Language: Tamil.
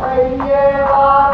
பையவா.